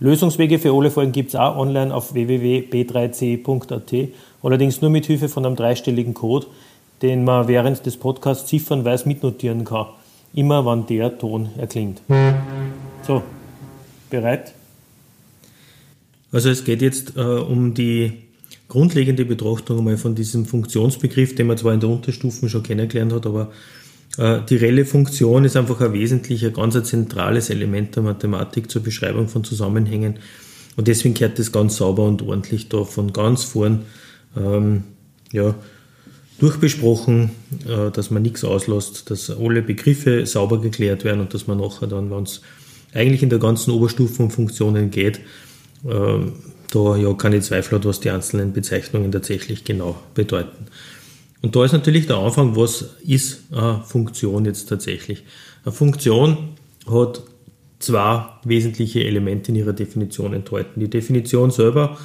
Lösungswege für alle Folgen gibt es auch online auf www.b3c.at, allerdings nur mit Hilfe von einem dreistelligen Code, den man während des Podcasts ziffernweise mitnotieren kann, immer wann der Ton erklingt. So, bereit? Also es geht jetzt äh, um die grundlegende Betrachtung einmal von diesem Funktionsbegriff, den man zwar in der Unterstufen schon kennengelernt hat, aber die reelle Funktion ist einfach ein wesentlicher, ganz ein zentrales Element der Mathematik zur Beschreibung von Zusammenhängen. Und deswegen gehört das ganz sauber und ordentlich da von ganz vorn ähm, ja, durchbesprochen, äh, dass man nichts auslässt, dass alle Begriffe sauber geklärt werden und dass man nachher dann, wenn es eigentlich in der ganzen Oberstufe um Funktionen geht, äh, da ja keine Zweifel hat, was die einzelnen Bezeichnungen tatsächlich genau bedeuten. Und da ist natürlich der Anfang, was ist eine Funktion jetzt tatsächlich? Eine Funktion hat zwei wesentliche Elemente in ihrer Definition enthalten. Die Definition selber,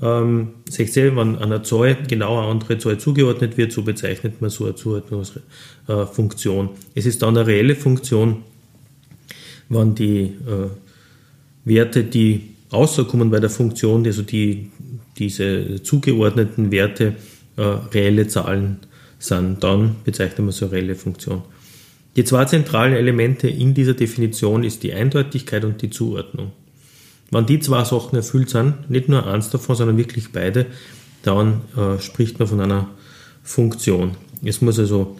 ähm, seht ihr, wenn einer Zahl genau eine andere Zahl zugeordnet wird, so bezeichnet man so eine Zuordnungsfunktion. Es ist dann eine reelle Funktion, wenn die äh, Werte, die rauskommen bei der Funktion, also die, diese zugeordneten Werte, äh, reelle Zahlen sind, dann bezeichnen wir so eine reelle Funktion. Die zwei zentralen Elemente in dieser Definition ist die Eindeutigkeit und die Zuordnung. Wenn die zwei Sachen erfüllt sind, nicht nur eins davon, sondern wirklich beide, dann äh, spricht man von einer Funktion. Es muss also,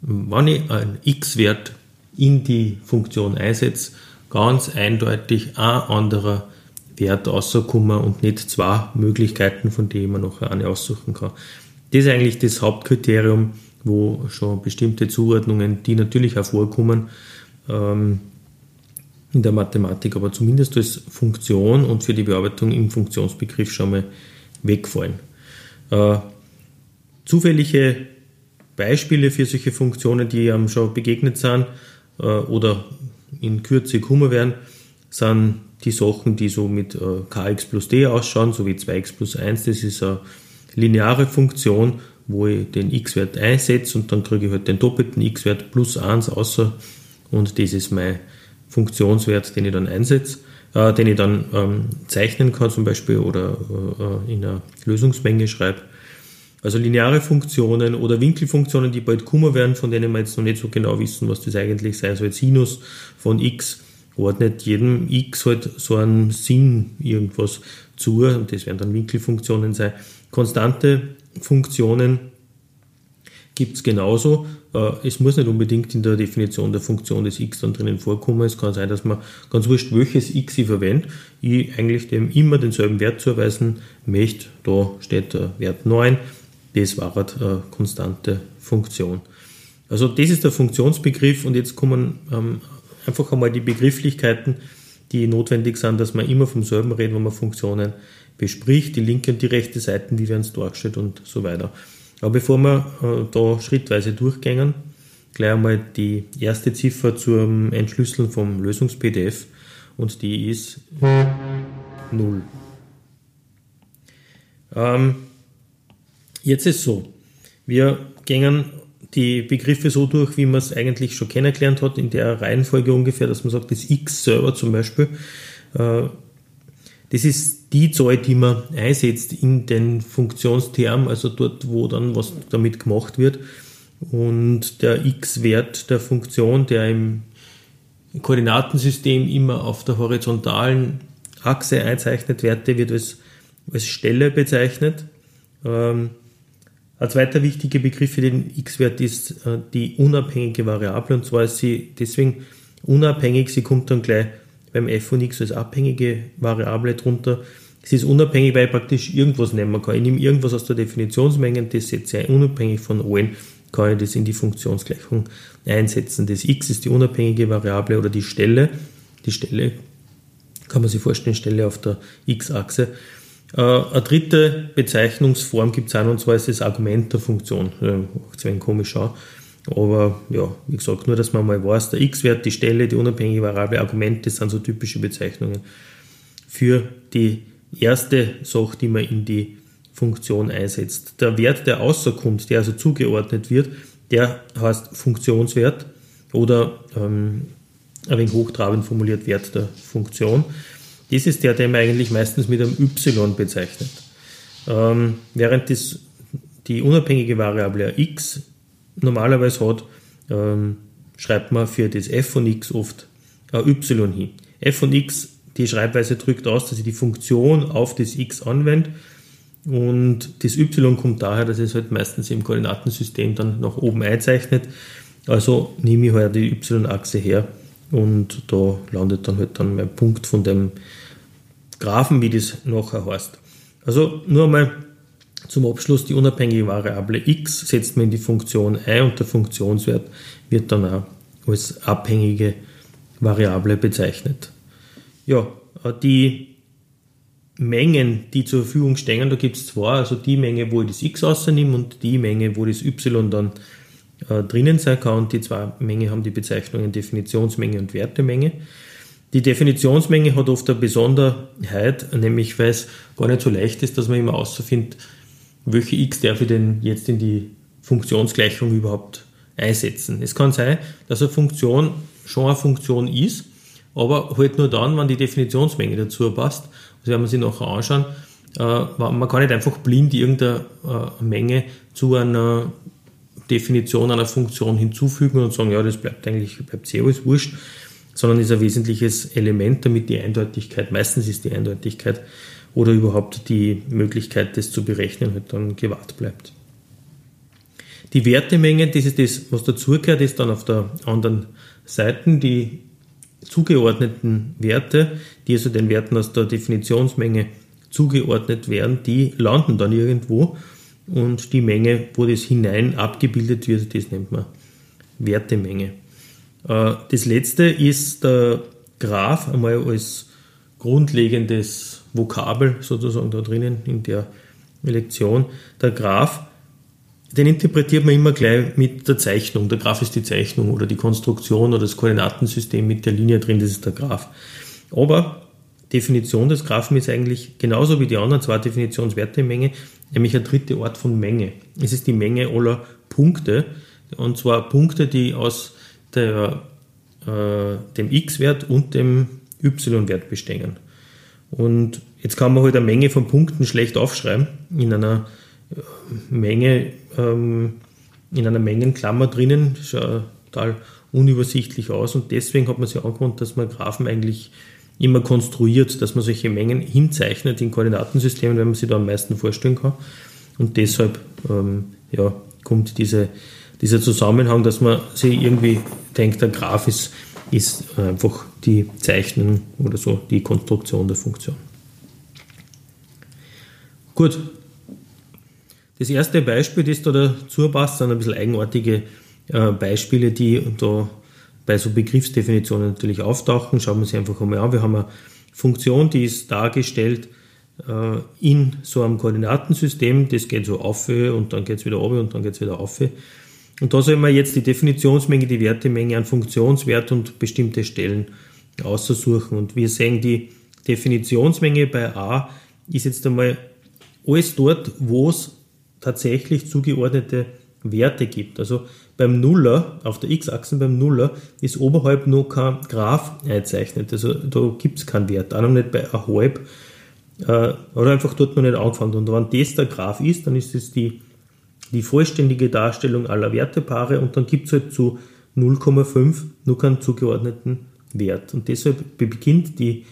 wenn ich einen x-Wert in die Funktion einsetze, ganz eindeutig ein anderer Wert rauskommen und nicht zwei Möglichkeiten, von denen man noch eine aussuchen kann. Das ist eigentlich das Hauptkriterium, wo schon bestimmte Zuordnungen, die natürlich auch vorkommen, ähm, in der Mathematik, aber zumindest als Funktion und für die Bearbeitung im Funktionsbegriff schon mal wegfallen. Äh, zufällige Beispiele für solche Funktionen, die einem schon begegnet sind äh, oder in Kürze kommen werden, sind die Sachen, die so mit äh, kx plus d ausschauen, so wie 2x plus 1. Das ist eine lineare Funktion, wo ich den x-Wert einsetze und dann kriege ich halt den doppelten x-Wert plus 1 außer und das ist mein Funktionswert, den ich dann einsetze, äh, den ich dann ähm, zeichnen kann zum Beispiel oder äh, in einer Lösungsmenge schreibe. Also lineare Funktionen oder Winkelfunktionen, die bald kommen werden, von denen wir jetzt noch nicht so genau wissen, was das eigentlich sein soll. Sinus von x ordnet jedem x halt so einen Sinn irgendwas zu und das werden dann Winkelfunktionen sein. Konstante Funktionen gibt es genauso. Äh, es muss nicht unbedingt in der Definition der Funktion des x dann drinnen vorkommen. Es kann sein, dass man ganz wurscht, welches x ich verwende, ich eigentlich dem immer denselben Wert zuweisen möchte. Da steht der Wert 9. Das war eine äh, konstante Funktion. Also das ist der Funktionsbegriff und jetzt kommen ähm, einfach einmal die Begrifflichkeiten, die notwendig sind, dass man immer vom selben reden, wenn man Funktionen bespricht, die linke und die rechte Seite, wie werden es dargestellt und so weiter. Aber bevor wir äh, da schrittweise durchgehen, gleich einmal die erste Ziffer zum Entschlüsseln vom Lösungs-PDF und die ist 0. Ähm, jetzt ist so, wir gehen die Begriffe so durch, wie man es eigentlich schon kennengelernt hat, in der Reihenfolge ungefähr, dass man sagt, das X selber zum Beispiel, äh, das ist die Zahl, die man einsetzt in den Funktionsterm, also dort, wo dann was damit gemacht wird. Und der x-Wert der Funktion, der im Koordinatensystem immer auf der horizontalen Achse einzeichnet Werte, wird als, als Stelle bezeichnet. Ähm, ein zweiter wichtiger Begriff für den x-Wert ist äh, die unabhängige Variable und zwar ist sie deswegen unabhängig, sie kommt dann gleich beim f von x als abhängige Variable drunter. Es ist unabhängig, weil ich praktisch irgendwas nehmen kann. Ich nehme irgendwas aus der Definitionsmenge, das setze ich unabhängig von allen, kann ich das in die Funktionsgleichung einsetzen. Das x ist die unabhängige Variable oder die Stelle. Die Stelle kann man sich vorstellen, Stelle auf der x-Achse. Äh, eine dritte Bezeichnungsform gibt es auch, und zwar ist das Argument der Funktion. Macht ein komisch an. Aber ja, wie gesagt, nur, dass man mal weiß, der x-Wert, die Stelle, die unabhängige Variable, Argument, das sind so typische Bezeichnungen für die erste Sache, die man in die Funktion einsetzt. Der Wert, der außerkommt, der also zugeordnet wird, der heißt Funktionswert oder ähm, ein wenig hochtrabend formuliert Wert der Funktion. Das ist der, den man eigentlich meistens mit einem y bezeichnet. Ähm, während das, die unabhängige Variable x normalerweise hat, ähm, schreibt man für das f von x oft ein y hin. f von x, die Schreibweise drückt aus, dass ich die Funktion auf das x anwende und das y kommt daher, dass es halt meistens im Koordinatensystem dann nach oben einzeichnet. Also nehme ich halt die y-Achse her und da landet dann halt dann mein Punkt von dem Graphen, wie das nachher heißt. Also nur einmal zum Abschluss die unabhängige Variable x setzt man in die Funktion ein und der Funktionswert wird dann auch als abhängige Variable bezeichnet. Ja, die Mengen, die zur Verfügung stehen, da gibt es zwei, also die Menge, wo ich das x rausnehme und die Menge, wo das y dann äh, drinnen sein kann. Und die zwei Mengen haben die Bezeichnungen Definitionsmenge und Wertemenge. Die Definitionsmenge hat oft eine Besonderheit, nämlich weil es gar nicht so leicht ist, dass man immer ausfindet, welche x darf ich denn jetzt in die Funktionsgleichung überhaupt einsetzen. Es kann sein, dass eine Funktion schon eine Funktion ist, aber halt nur dann, wenn die Definitionsmenge dazu passt. Das werden wir sich nachher anschauen. Äh, man kann nicht einfach blind irgendeine äh, Menge zu einer Definition einer Funktion hinzufügen und sagen, ja, das bleibt eigentlich, bleibt sehr alles wurscht, sondern ist ein wesentliches Element, damit die Eindeutigkeit, meistens ist die Eindeutigkeit oder überhaupt die Möglichkeit, das zu berechnen, halt dann gewahrt bleibt. Die Wertemenge, das ist das, was dazugehört, ist dann auf der anderen Seite die zugeordneten Werte, die also den Werten aus der Definitionsmenge zugeordnet werden, die landen dann irgendwo und die Menge, wo das hinein abgebildet wird, das nennt man Wertemenge. Äh, das letzte ist der Graph, einmal als grundlegendes Vokabel sozusagen da drinnen in der Lektion. Der Graph, den interpretiert man immer gleich mit der Zeichnung. Der Graph ist die Zeichnung oder die Konstruktion oder das Koordinatensystem mit der Linie drin, das ist der Graph. Aber Definition des Graphen ist eigentlich genauso wie die anderen zwei Definitionswertemenge, nämlich ein dritter Ort von Menge. Es ist die Menge aller Punkte, und zwar Punkte, die aus der, äh, dem x-Wert und dem y-Wert bestehen. Und jetzt kann man halt eine Menge von Punkten schlecht aufschreiben in einer äh, Menge, ähm, in einer Mengenklammer drinnen. Das schaut total unübersichtlich aus und deswegen hat man sich angewohnt, dass man Graphen eigentlich immer konstruiert, dass man solche Mengen hinzeichnet in Koordinatensystemen, wenn man sich da am meisten vorstellen kann. Und deshalb ähm, ja, kommt diese, dieser Zusammenhang, dass man sich irgendwie denkt, der Graph ist, ist einfach die Zeichnung oder so, die Konstruktion der Funktion. Gut. Das erste Beispiel, das da dazu passt, sind ein bisschen eigenartige äh, Beispiele, die da bei so Begriffsdefinitionen natürlich auftauchen. Schauen wir uns einfach einmal an. Wir haben eine Funktion, die ist dargestellt äh, in so einem Koordinatensystem. Das geht so auf und dann geht es wieder runter und dann geht es wieder auf. Und da soll man jetzt die Definitionsmenge, die Wertemenge an Funktionswert und bestimmte Stellen aussuchen. Und wir sehen, die Definitionsmenge bei A ist jetzt einmal alles dort, wo es tatsächlich zugeordnete Werte gibt. Also beim Nuller, auf der x-Achse beim Nuller, ist oberhalb noch kein Graph eingezeichnet. Also da gibt es keinen Wert, auch noch nicht bei halb. Äh, oder einfach dort noch nicht angefangen. Und wenn das der Graph ist, dann ist es die, die vollständige Darstellung aller Wertepaare und dann gibt es halt zu 0,5 nur keinen zugeordneten Wert. Und deshalb beginnt die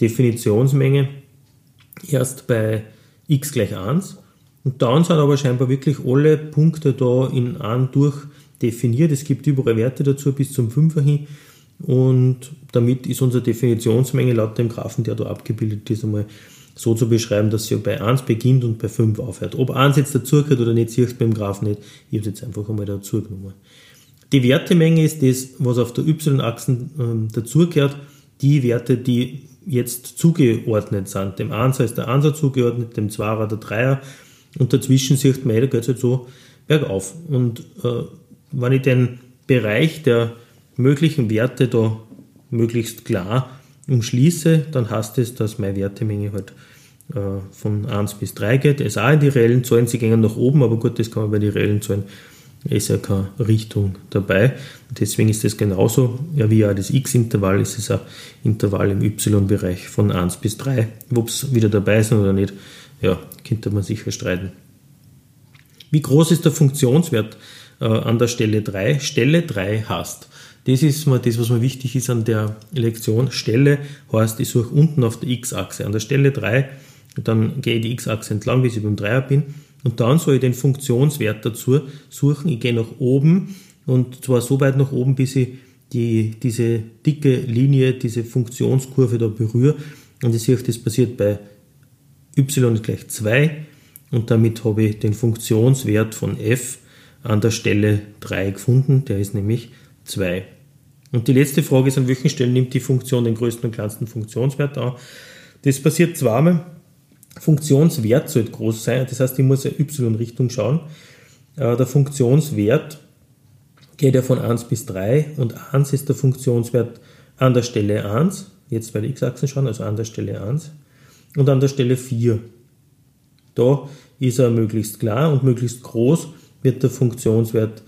Definitionsmenge erst bei x gleich 1 und dann sind aber scheinbar wirklich alle Punkte da in einem durch definiert. Es gibt überall Werte dazu bis zum 5er hin. Und damit ist unsere Definitionsmenge laut dem Graphen, der da abgebildet ist, einmal so zu beschreiben, dass sie bei 1 beginnt und bei 5 aufhört. Ob 1 jetzt dazugehört oder nicht, siehst du beim Graphen nicht. Ich habe es jetzt einfach einmal dazu genommen. Die Wertemenge ist das, was auf der y-Achse ähm, dazugehört. Die Werte, die jetzt zugeordnet sind. Dem 1 ist der 1er zugeordnet, dem 2er der 3er und dazwischen sieht man, da geht es halt so bergauf. Und äh, wenn ich den Bereich der möglichen Werte da möglichst klar umschließe, dann heißt es, dass meine Wertemenge halt äh, von 1 bis 3 geht. Es auch in die reellen Zahlen, sie gehen nach oben, aber gut, das kann man bei den reellen Zahlen, ist ja keine Richtung dabei. Deswegen ist das genauso, ja, wie auch das x-Intervall, ist es ein Intervall im y-Bereich von 1 bis 3. Ob es wieder dabei sind oder nicht, ja, könnte man sicher streiten. Wie groß ist der Funktionswert äh, an der Stelle 3? Stelle 3 heißt, das ist mal das, was mir wichtig ist an der Lektion. Stelle heißt, ich suche unten auf der x-Achse. An der Stelle 3 dann gehe ich die x-Achse entlang, bis ich beim Dreier bin. Und dann soll ich den Funktionswert dazu suchen. Ich gehe nach oben und zwar so weit nach oben, bis ich die, diese dicke Linie, diese Funktionskurve da berühre. Und ich sehe, das passiert bei y ist gleich 2 und damit habe ich den Funktionswert von f an der Stelle 3 gefunden, der ist nämlich 2. Und die letzte Frage ist, an welchen Stellen nimmt die Funktion den größten und kleinsten Funktionswert an? Das passiert zweimal, Funktionswert sollte groß sein, das heißt, ich muss in y-Richtung schauen. Äh, der Funktionswert geht ja von 1 bis 3 und 1 ist der Funktionswert an der Stelle 1, jetzt bei der x-Achse schauen, also an der Stelle 1 und an der Stelle 4. Da ist er möglichst klar und möglichst groß wird der Funktionswert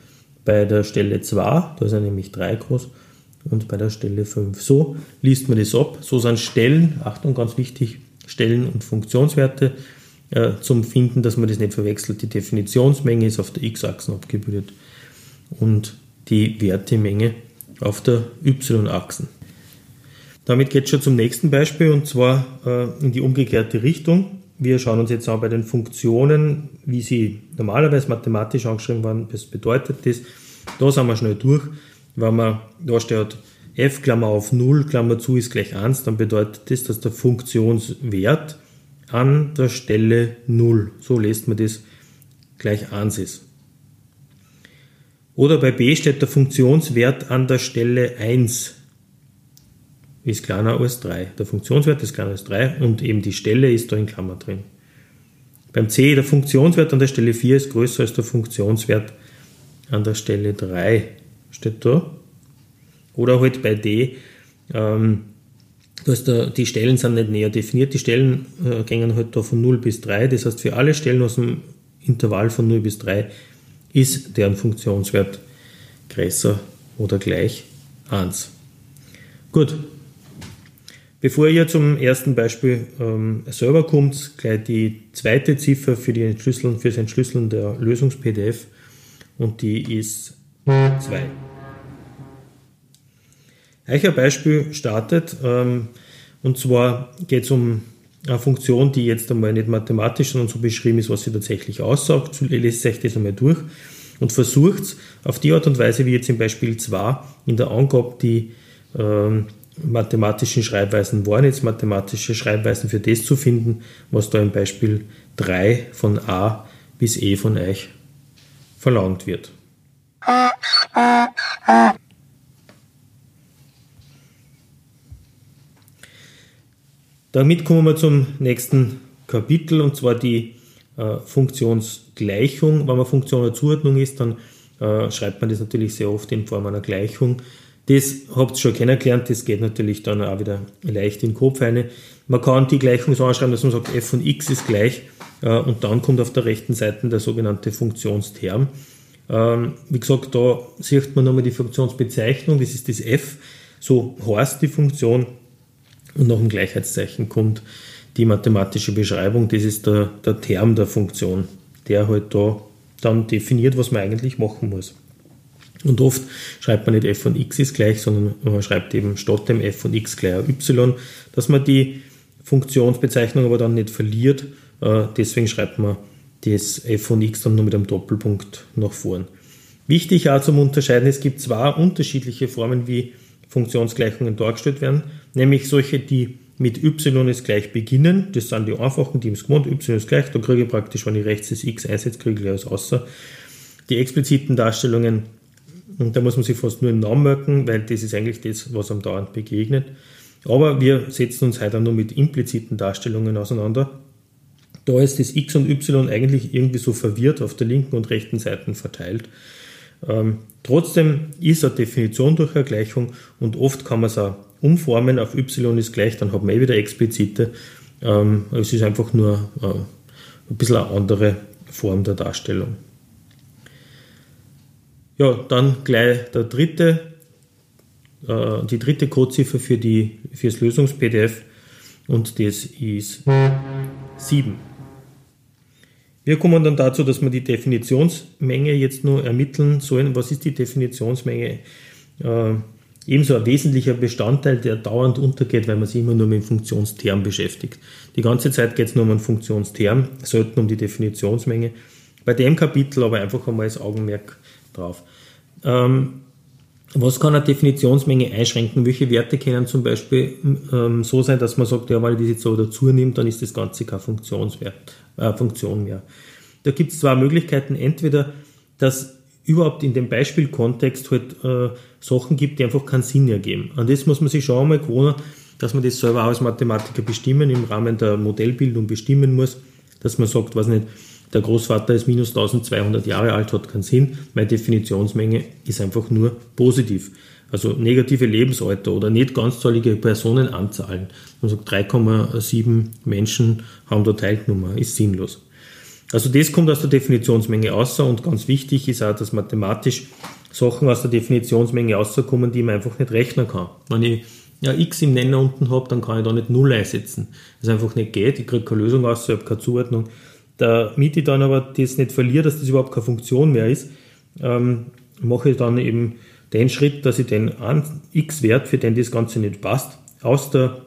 bei der Stelle 2, da ist er nämlich 3 groß, und bei der Stelle 5. So liest man das ab. So sind Stellen, Achtung, ganz wichtig, Stellen- und Funktionswerte äh, zum Finden, dass man das nicht verwechselt. Die Definitionsmenge ist auf der x-Achse abgebildet und die Wertemenge auf der y-Achse. Damit geht es schon zum nächsten Beispiel und zwar äh, in die umgekehrte Richtung. Wir schauen uns jetzt an bei den Funktionen, wie sie normalerweise mathematisch angeschrieben werden. Was bedeutet das? Da sind wir schnell durch. Wenn man da steht, f Klammer auf 0 Klammer zu ist gleich 1, dann bedeutet das, dass der Funktionswert an der Stelle 0, so lässt man das, gleich 1 ist. Oder bei b steht der Funktionswert an der Stelle 1 ist kleiner als 3. Der Funktionswert ist kleiner als 3 und eben die Stelle ist da in Klammer drin. Beim c der Funktionswert an der Stelle 4 ist größer als der Funktionswert an der Stelle 3. Steht da. Oder halt bei D, ähm, dass da, die Stellen sind nicht näher definiert. Die Stellen äh, gehen halt da von 0 bis 3. Das heißt, für alle Stellen aus dem Intervall von 0 bis 3 ist deren Funktionswert größer oder gleich 1. Gut. Bevor ihr zum ersten Beispiel ähm, selber kommt, gleich die zweite Ziffer für, die Entschlüsseln, für das Entschlüsseln der Lösungs-PDF und die ist 2. Eicher Beispiel startet, ähm, und zwar geht es um eine Funktion, die jetzt einmal nicht mathematisch, sondern so beschrieben ist, was sie tatsächlich aussagt. Lest euch das einmal durch und versucht auf die Art und Weise, wie jetzt im Beispiel 2 in der Angabe die ähm, mathematischen Schreibweisen waren, jetzt mathematische Schreibweisen für das zu finden, was da im Beispiel 3 von A bis E von euch verlangt wird. Damit kommen wir zum nächsten Kapitel und zwar die äh, Funktionsgleichung. Wenn man Funktion einer Zuordnung ist, dann äh, schreibt man das natürlich sehr oft in Form einer Gleichung. Das habt ihr schon kennengelernt, das geht natürlich dann auch wieder leicht in den Kopf eine. Man kann die Gleichung so anschreiben, dass man sagt, f von x ist gleich äh, und dann kommt auf der rechten Seite der sogenannte Funktionsterm. Ähm, wie gesagt, da sieht man nochmal die Funktionsbezeichnung, das ist das f, so heißt die Funktion und nach dem Gleichheitszeichen kommt die mathematische Beschreibung, das ist der, der Term der Funktion, der halt da dann definiert, was man eigentlich machen muss. Und oft schreibt man nicht f von x ist gleich, sondern man schreibt eben statt dem f von x gleich y, dass man die Funktionsbezeichnung aber dann nicht verliert. Äh, deswegen schreibt man das f von x dann nur mit einem Doppelpunkt nach vorn. Wichtig auch zum Unterscheiden, es gibt zwei unterschiedliche Formen, wie Funktionsgleichungen dargestellt werden, nämlich solche, die mit y ist gleich beginnen, das sind die einfachen, die im Gewohnt, y ist gleich, da kriege ich praktisch, wenn ich rechts das x einsetze, kriege ich alles außer. Die expliziten Darstellungen, und da muss man sich fast nur einen Namen merken, weil das ist eigentlich das, was am dauernd begegnet. Aber wir setzen uns heute nur mit impliziten Darstellungen auseinander. Da ist das x und y eigentlich irgendwie so verwirrt auf der linken und rechten Seite verteilt. Ähm, trotzdem ist eine Definition durch eine Gleichung und oft kann man es auch umformen auf y ist gleich, dann hat man eh wieder explizite. Ähm, es ist einfach nur äh, ein bisschen eine andere Form der Darstellung. Ja, dann gleich der dritte, äh, die dritte Codeziffer für, für das Lösungs-PDF und das ist 7. Wir kommen dann dazu, dass wir die Definitionsmenge jetzt nur ermitteln sollen. Was ist die Definitionsmenge? Äh, ebenso ein wesentlicher Bestandteil, der dauernd untergeht, weil man sich immer nur mit dem Funktionsterm beschäftigt. Die ganze Zeit geht es nur um einen Funktionsterm, selten um die Definitionsmenge. Bei dem Kapitel aber einfach einmal das Augenmerk drauf. Ähm, was kann eine Definitionsmenge einschränken? Welche Werte können zum Beispiel ähm, so sein, dass man sagt, ja, wenn ich das jetzt so dazu nimmt, dann ist das Ganze keine Funktionswert, äh, Funktion mehr. Da gibt es zwei Möglichkeiten. Entweder, dass überhaupt in dem Beispielkontext halt äh, Sachen gibt, die einfach keinen Sinn ergeben. An das muss man sich schon einmal gewohnen, dass man das selber auch als Mathematiker bestimmen, im Rahmen der Modellbildung bestimmen muss, dass man sagt, was nicht, der Großvater ist minus 1200 Jahre alt, hat keinen Sinn. Meine Definitionsmenge ist einfach nur positiv. Also negative Lebensalter oder nicht ganzzahlige Personenanzahlen. Man sagt 3,7 Menschen haben da Teilnummer, ist sinnlos. Also das kommt aus der Definitionsmenge außer und ganz wichtig ist auch, dass mathematisch Sachen aus der Definitionsmenge rauskommen, die man einfach nicht rechnen kann. Wenn ich ja, x im Nenner unten habe, dann kann ich da nicht 0 einsetzen. Das einfach nicht geht. Ich kriege keine Lösung aus, ich habe keine Zuordnung damit ich dann aber das nicht verliere, dass das überhaupt keine Funktion mehr ist, ähm, mache ich dann eben den Schritt, dass ich den x-Wert, für den das Ganze nicht passt, aus der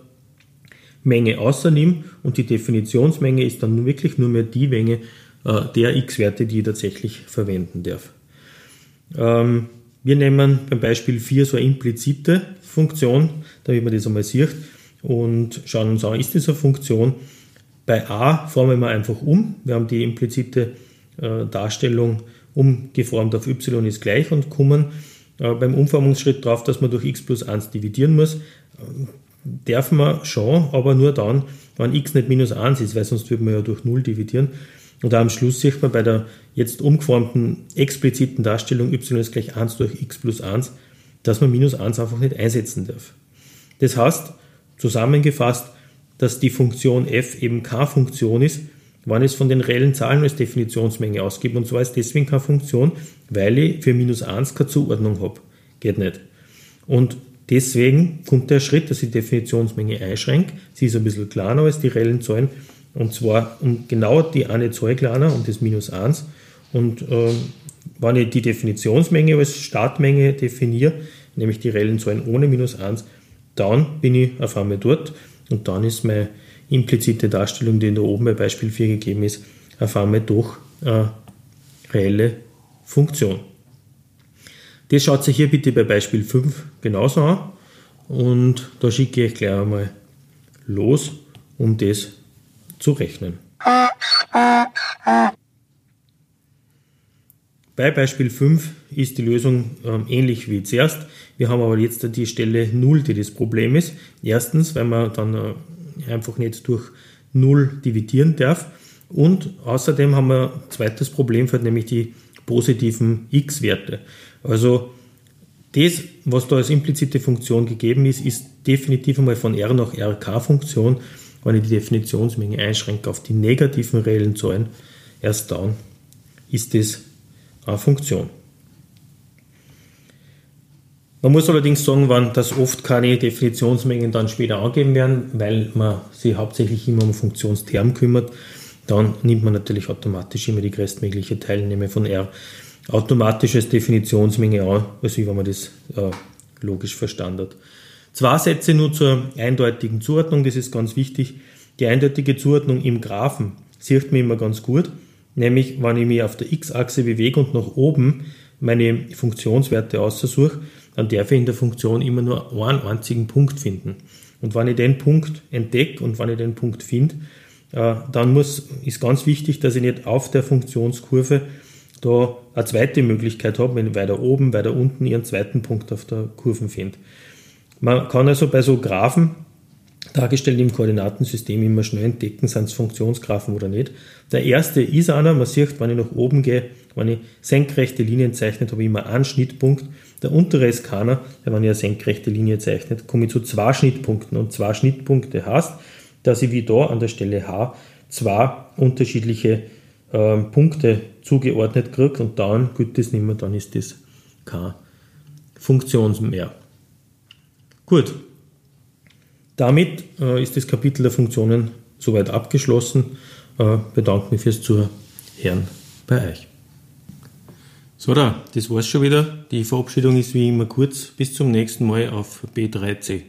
Menge außernehme und die Definitionsmenge ist dann wirklich nur mehr die Menge äh, der x-Werte, die ich tatsächlich verwenden darf. Ähm, wir nehmen beim Beispiel 4 so eine implizite Funktion, damit man das einmal sieht und schauen uns an, ist das eine Funktion? Bei a formen wir einfach um. Wir haben die implizite äh, Darstellung umgeformt auf y ist gleich und kommen äh, beim Umformungsschritt drauf, dass man durch x plus 1 dividieren muss. Ähm, darf man schon, aber nur dann, wenn x nicht minus 1 ist, weil sonst würde man ja durch 0 dividieren. Und am Schluss sieht man bei der jetzt umgeformten expliziten Darstellung y ist gleich 1 durch x plus 1, dass man minus 1 einfach nicht einsetzen darf. Das heißt, zusammengefasst, dass die Funktion f eben keine Funktion ist, wann es von den reellen Zahlen als Definitionsmenge ausgibt. Und zwar ist deswegen keine Funktion, weil ich für minus 1 keine Zuordnung habe. Geht nicht. Und deswegen kommt der Schritt, dass ich die Definitionsmenge einschränke. Sie ist ein bisschen kleiner als die reellen Zahlen. Und zwar um genau die eine Zahl kleiner, um das minus 1. Und äh, wenn ich die Definitionsmenge als Startmenge definiere, nämlich die reellen Zahlen ohne minus 1, dann bin ich auf einmal dort und dann ist meine implizite Darstellung, die da oben bei Beispiel 4 gegeben ist, auf einmal doch eine reelle Funktion. Das schaut sich hier bitte bei Beispiel 5 genauso an und da schicke ich gleich einmal los, um das zu rechnen. Bei Beispiel 5 ist die Lösung ähm, ähnlich wie zuerst. Wir haben aber jetzt die Stelle 0, die das Problem ist. Erstens, weil man dann äh, einfach nicht durch 0 dividieren darf. Und außerdem haben wir ein zweites Problem, nämlich die positiven x-Werte. Also das, was da als implizite Funktion gegeben ist, ist definitiv einmal von R nach RK-Funktion. Wenn ich die Definitionsmenge einschränke auf die negativen reellen Zahlen, erst dann ist das Funktion. Man muss allerdings sagen, wenn das oft keine Definitionsmengen dann später angegeben werden, weil man sich hauptsächlich immer um Funktionsterm kümmert, dann nimmt man natürlich automatisch immer die größtmögliche Teilnahme von R automatisch als Definitionsmenge an, als wenn man das äh, logisch verstanden hat. Zwei Sätze nur zur eindeutigen Zuordnung, das ist ganz wichtig. Die eindeutige Zuordnung im Graphen sieht man immer ganz gut. Nämlich, wenn ich mich auf der x-Achse bewege und nach oben meine Funktionswerte aussuche, dann darf ich in der Funktion immer nur einen einzigen Punkt finden. Und wenn ich den Punkt entdecke und wenn ich den Punkt finde, äh, dann muss, ist ganz wichtig, dass ich nicht auf der Funktionskurve da eine zweite Möglichkeit habe, wenn ich weiter oben, weiter unten ihren zweiten Punkt auf der Kurve finde. Man kann also bei so Graphen dargestellt im Koordinatensystem immer schnell entdecken, sind es Funktionsgraphen oder nicht. Der erste ist einer, man sieht, wenn ich nach oben gehe, wenn ich senkrechte Linien zeichnet, habe ich immer einen Schnittpunkt. Der untere ist keiner, weil wenn ich eine senkrechte Linie zeichnet, komme ich zu zwei Schnittpunkten. Und zwei Schnittpunkte heißt, dass ich wie da an der Stelle H zwei unterschiedliche äh, Punkte zugeordnet kriege und dann gilt das nicht mehr, dann ist das keine Funktion mehr. Gut, damit äh, ist das Kapitel der Funktionen soweit abgeschlossen. Äh, bedanke mich fürs Zuhören bei euch. So, da, das war's schon wieder. Die Verabschiedung ist wie immer kurz. Bis zum nächsten Mal auf B3C.